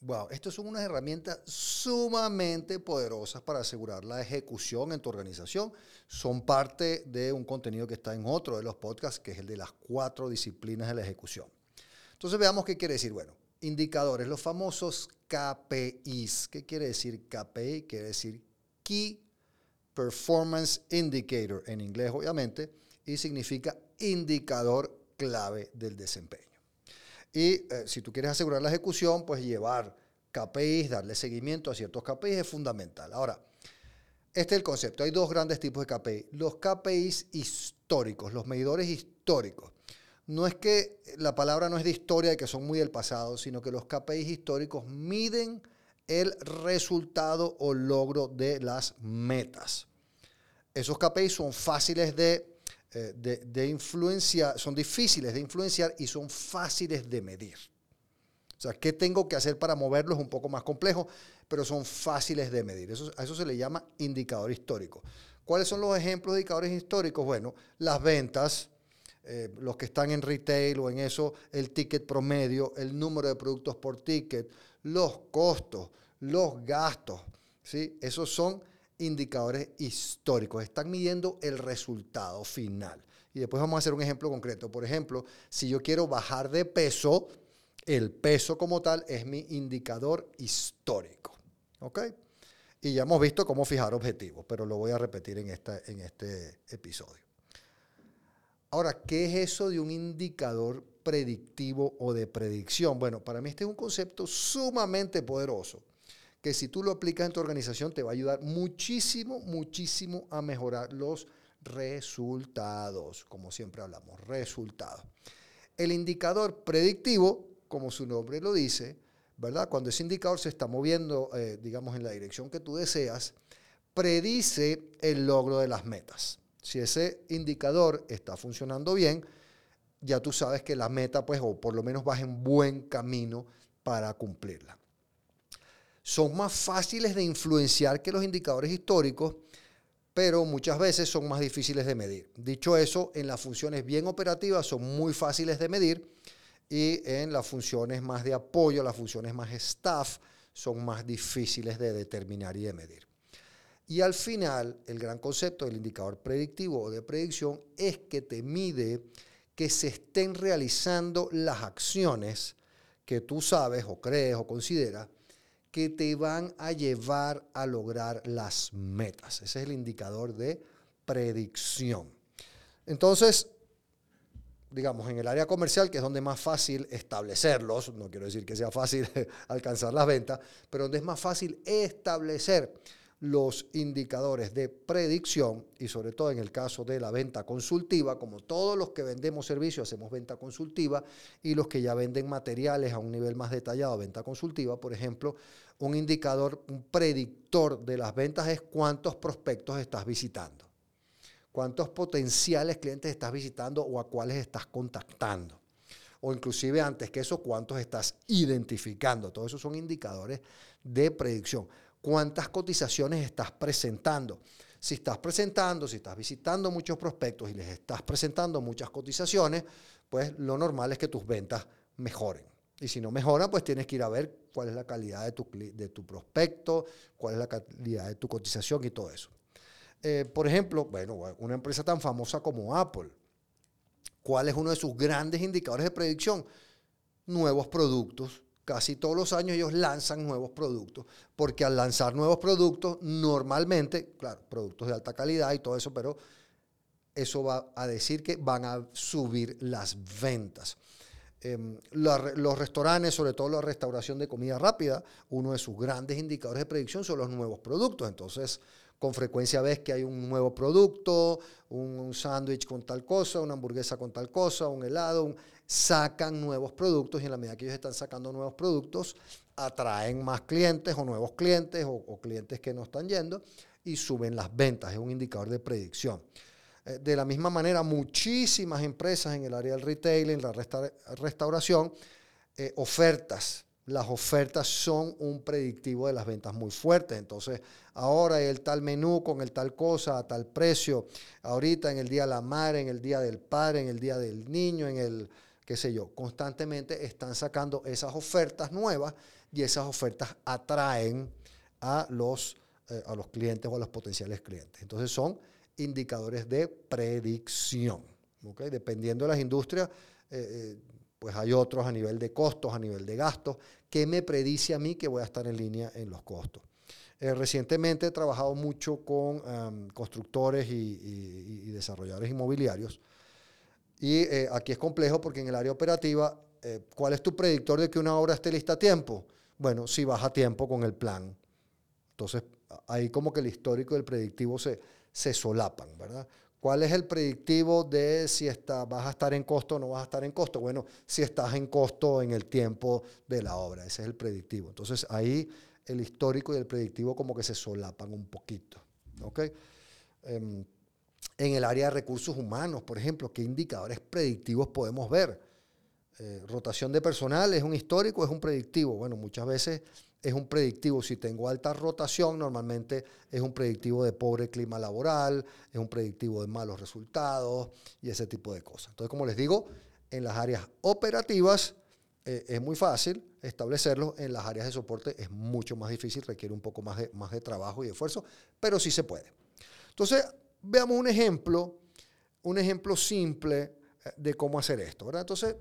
Wow, estas son unas herramientas sumamente poderosas para asegurar la ejecución en tu organización. Son parte de un contenido que está en otro de los podcasts, que es el de las cuatro disciplinas de la ejecución. Entonces veamos qué quiere decir. Bueno, indicadores, los famosos KPIs. ¿Qué quiere decir KPI? Quiere decir Key Performance Indicator en inglés, obviamente, y significa indicador clave del desempeño. Y eh, si tú quieres asegurar la ejecución, pues llevar KPIs, darle seguimiento a ciertos KPIs es fundamental. Ahora, este es el concepto. Hay dos grandes tipos de KPIs. Los KPIs históricos, los medidores históricos. No es que la palabra no es de historia y que son muy del pasado, sino que los KPIs históricos miden el resultado o logro de las metas. Esos KPIs son fáciles de eh, de, influencia, son difíciles de influenciar y son fáciles de medir. O sea, ¿qué tengo que hacer para moverlos? Un poco más complejo, pero son fáciles de medir. Eso, a eso se le llama indicador histórico. ¿Cuáles son los ejemplos de indicadores históricos? Bueno, las ventas, eh, los que están en retail o en eso, el ticket promedio, el número de productos por ticket, los costos, los gastos. ¿sí? Esos son indicadores históricos, están midiendo el resultado final. Y después vamos a hacer un ejemplo concreto. Por ejemplo, si yo quiero bajar de peso, el peso como tal es mi indicador histórico. ¿Ok? Y ya hemos visto cómo fijar objetivos, pero lo voy a repetir en, esta, en este episodio. Ahora, ¿qué es eso de un indicador predictivo o de predicción? Bueno, para mí este es un concepto sumamente poderoso que si tú lo aplicas en tu organización te va a ayudar muchísimo, muchísimo a mejorar los resultados, como siempre hablamos, resultados. El indicador predictivo, como su nombre lo dice, ¿verdad? Cuando ese indicador se está moviendo, eh, digamos, en la dirección que tú deseas, predice el logro de las metas. Si ese indicador está funcionando bien, ya tú sabes que la meta, pues, o por lo menos vas en buen camino para cumplirla son más fáciles de influenciar que los indicadores históricos, pero muchas veces son más difíciles de medir. Dicho eso, en las funciones bien operativas son muy fáciles de medir y en las funciones más de apoyo, las funciones más staff, son más difíciles de determinar y de medir. Y al final, el gran concepto del indicador predictivo o de predicción es que te mide que se estén realizando las acciones que tú sabes o crees o consideras que te van a llevar a lograr las metas. Ese es el indicador de predicción. Entonces, digamos, en el área comercial, que es donde es más fácil establecerlos, no quiero decir que sea fácil alcanzar las ventas, pero donde es más fácil establecer los indicadores de predicción y sobre todo en el caso de la venta consultiva, como todos los que vendemos servicios hacemos venta consultiva y los que ya venden materiales a un nivel más detallado, venta consultiva, por ejemplo, un indicador, un predictor de las ventas es cuántos prospectos estás visitando, cuántos potenciales clientes estás visitando o a cuáles estás contactando o inclusive antes que eso, cuántos estás identificando. Todos esos son indicadores de predicción cuántas cotizaciones estás presentando. Si estás presentando, si estás visitando muchos prospectos y les estás presentando muchas cotizaciones, pues lo normal es que tus ventas mejoren. Y si no mejoran, pues tienes que ir a ver cuál es la calidad de tu, de tu prospecto, cuál es la calidad de tu cotización y todo eso. Eh, por ejemplo, bueno, una empresa tan famosa como Apple, ¿cuál es uno de sus grandes indicadores de predicción? Nuevos productos, casi todos los años ellos lanzan nuevos productos, porque al lanzar nuevos productos, normalmente, claro, productos de alta calidad y todo eso, pero eso va a decir que van a subir las ventas. Em, los restaurantes, sobre todo la restauración de comida rápida, uno de sus grandes indicadores de predicción son los nuevos productos. Entonces, con frecuencia ves que hay un nuevo producto, un, sándwich con tal cosa, una hamburguesa con tal cosa, un helado, sacan nuevos productos y en la medida que ellos están sacando nuevos productos, atraen más clientes o nuevos clientes o, clientes que no están yendo y suben las ventas. Es un indicador de predicción. Eh, de la misma manera, muchísimas empresas en el área del retail, en la restauración, eh, ofertas. Las ofertas son un predictivo de las ventas muy fuertes. Entonces, ahora el tal menú con el tal cosa, a tal precio. Ahorita en el día de la madre, en el día del padre, en el día del niño, en el qué sé yo. Constantemente están sacando esas ofertas nuevas y esas ofertas atraen a los, eh, a los clientes o a los potenciales clientes. Entonces son indicadores de predicción. Dependiendo de las industrias, eh, eh, pues hay otros a nivel de costos, a nivel de gastos, que me predice a mí que voy a estar en línea en los costos. recientemente he trabajado mucho con constructores y, desarrolladores inmobiliarios. Y aquí es complejo porque en el área operativa, ¿cuál es tu predictor de que una obra esté lista a tiempo? Bueno, si vas a tiempo con el plan. Entonces, ahí como que el histórico y el predictivo se, se solapan, ¿verdad? ¿Cuál es el predictivo de si vas a estar en costo o no vas a estar en costo? Bueno, si estás en costo en el tiempo de la obra, ese es el predictivo. Entonces ahí el histórico y el predictivo como que se solapan un poquito. ¿ok? Em, en el área de recursos humanos, por ejemplo, ¿qué indicadores predictivos podemos ver? Eh, rotación de personal es un histórico, es un predictivo. Bueno, muchas veces es un predictivo. Si tengo alta rotación, normalmente es un predictivo de pobre clima laboral, es un predictivo de malos resultados y ese tipo de cosas. Entonces, como les digo, en las áreas operativas eh, es muy fácil establecerlo, en las áreas de soporte es mucho más difícil, requiere un poco más de, más de trabajo y esfuerzo, pero sí se puede. Entonces, veamos un ejemplo, un ejemplo simple eh, de cómo hacer esto. Entonces,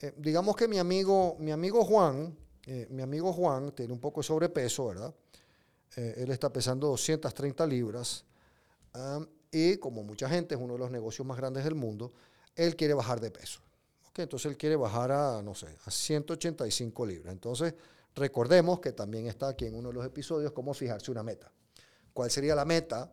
eh, digamos que mi amigo, mi amigo Juan, eh, mi amigo Juan tiene un poco de sobrepeso, ¿verdad? Eh, él está pesando 230 libras y como mucha gente es uno de los negocios más grandes del mundo, él quiere bajar de peso. Entonces él quiere bajar a, no sé, a 185 libras. Entonces recordemos que también está aquí en uno de los episodios cómo fijarse una meta. ¿Cuál sería la meta?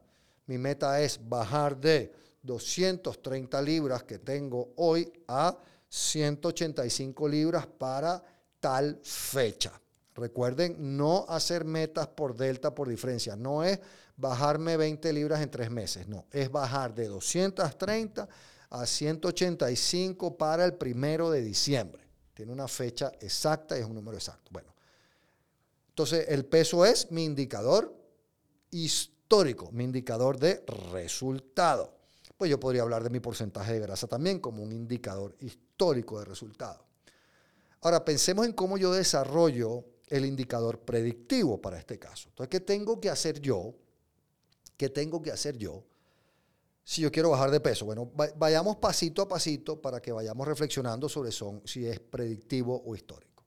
Mi meta es bajar de 230 libras que tengo hoy a 185 libras para tal fecha. Recuerden, no hacer metas por delta por diferencia. No es bajarme 20 libras en tres meses. No, es bajar de 230 a 185 para el primero de diciembre. Tiene una fecha exacta y es un número exacto. Bueno, entonces el peso es mi indicador histórico, mi indicador de resultado pues yo podría hablar de mi porcentaje de grasa también como un indicador histórico de resultado. Ahora, pensemos en cómo yo desarrollo el indicador predictivo para este caso. Entonces, ¿qué tengo que hacer yo? ¿Qué tengo que hacer yo si yo quiero bajar de peso? Bueno, vayamos pasito a pasito para que vayamos reflexionando sobre si es predictivo o histórico.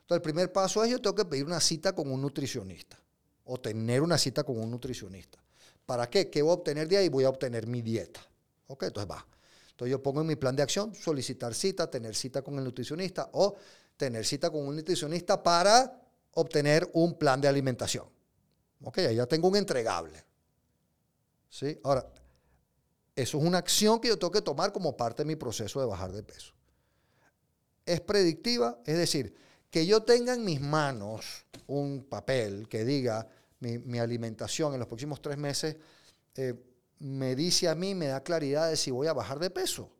Entonces, el primer paso es yo tengo que pedir una cita con un nutricionista o tener una cita con un nutricionista. ¿Para qué? ¿Qué voy a obtener de ahí? Voy a obtener mi dieta. ¿Ok? Entonces va. Entonces yo pongo en mi plan de acción solicitar cita, tener cita con el nutricionista o tener cita con un nutricionista para obtener un plan de alimentación. Ok, ya tengo un entregable. ¿Sí? Ahora, eso es una acción que yo tengo que tomar como parte de mi proceso de bajar de peso. Es predictiva, es decir, que yo tenga en mis manos un papel que diga, mi, alimentación en los próximos tres meses, eh, me dice a mí, me da claridad de si voy a bajar de peso.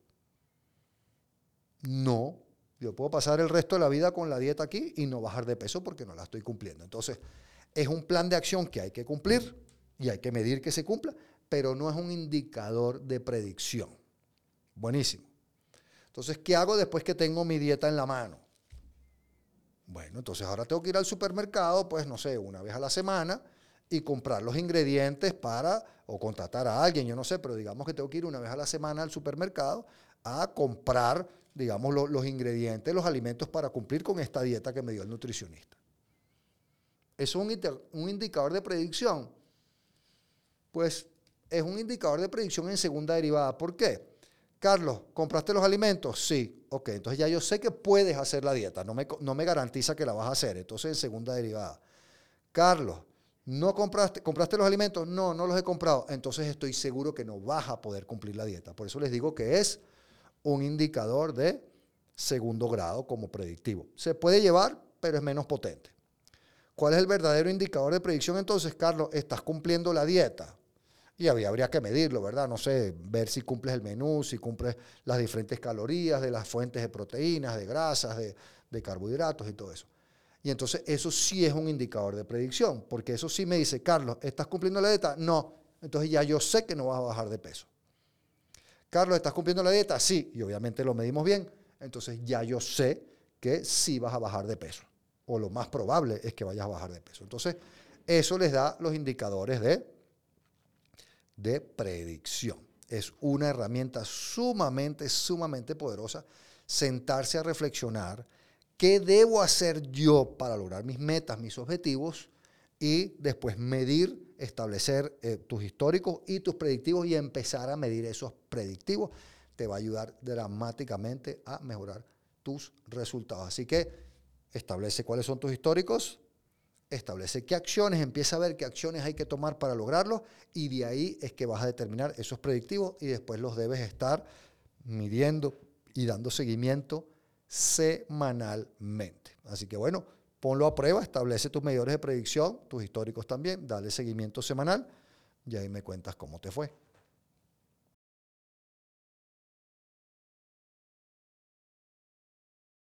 No, yo puedo pasar el resto de la vida con la dieta aquí y no bajar de peso porque no la estoy cumpliendo. Entonces, es un plan de acción que hay que cumplir y hay que medir que se cumpla, pero no es un indicador de predicción. Buenísimo. Entonces, ¿qué hago después que tengo mi dieta en la mano? Bueno, entonces ahora tengo que ir al supermercado, pues no sé, una vez a la semana y comprar los ingredientes para, o contratar a alguien, yo no sé, pero digamos que tengo que ir una vez a la semana al supermercado a comprar, digamos, los ingredientes, los alimentos para cumplir con esta dieta que me dio el nutricionista. ¿Es un, un indicador de predicción? Pues es un indicador de predicción en segunda derivada. ¿Por qué? Carlos, ¿compraste los alimentos? Sí. Ok, entonces ya yo sé que puedes hacer la dieta, no me, no me garantiza que la vas a hacer. Entonces, en segunda derivada. Carlos, ¿no compraste, compraste los alimentos? No, no los he comprado. Entonces estoy seguro que no vas a poder cumplir la dieta. Por eso les digo que es un indicador de segundo grado como predictivo. Se puede llevar, pero es menos potente. ¿Cuál es el verdadero indicador de predicción entonces, Carlos? Estás cumpliendo la dieta. Y habría que medirlo, ¿verdad? No sé, ver si cumples el menú, si cumples las diferentes calorías de las fuentes de proteínas, de grasas, de, de carbohidratos y todo eso. Y entonces eso sí es un indicador de predicción, porque eso sí me dice, Carlos, ¿estás cumpliendo la dieta? No. Entonces ya yo sé que no vas a bajar de peso. Carlos, ¿estás cumpliendo la dieta? Sí. Y obviamente lo medimos bien. Entonces ya yo sé que sí vas a bajar de peso. O lo más probable es que vayas a bajar de peso. Entonces, eso les da los indicadores de, de predicción. Es una herramienta sumamente, sumamente poderosa. Sentarse a reflexionar qué debo hacer yo para lograr mis metas, mis objetivos y después medir, establecer eh, tus históricos y tus predictivos y empezar a medir esos predictivos. Te va a ayudar dramáticamente a mejorar tus resultados. Así que establece cuáles son tus históricos, establece qué acciones, empieza a ver qué acciones hay que tomar para lograrlo y de ahí es que vas a determinar esos predictivos y después los debes estar midiendo y dando seguimiento semanalmente. Así que bueno, ponlo a prueba, establece tus medidores de predicción, tus históricos también, dale seguimiento semanal y ahí me cuentas cómo te fue.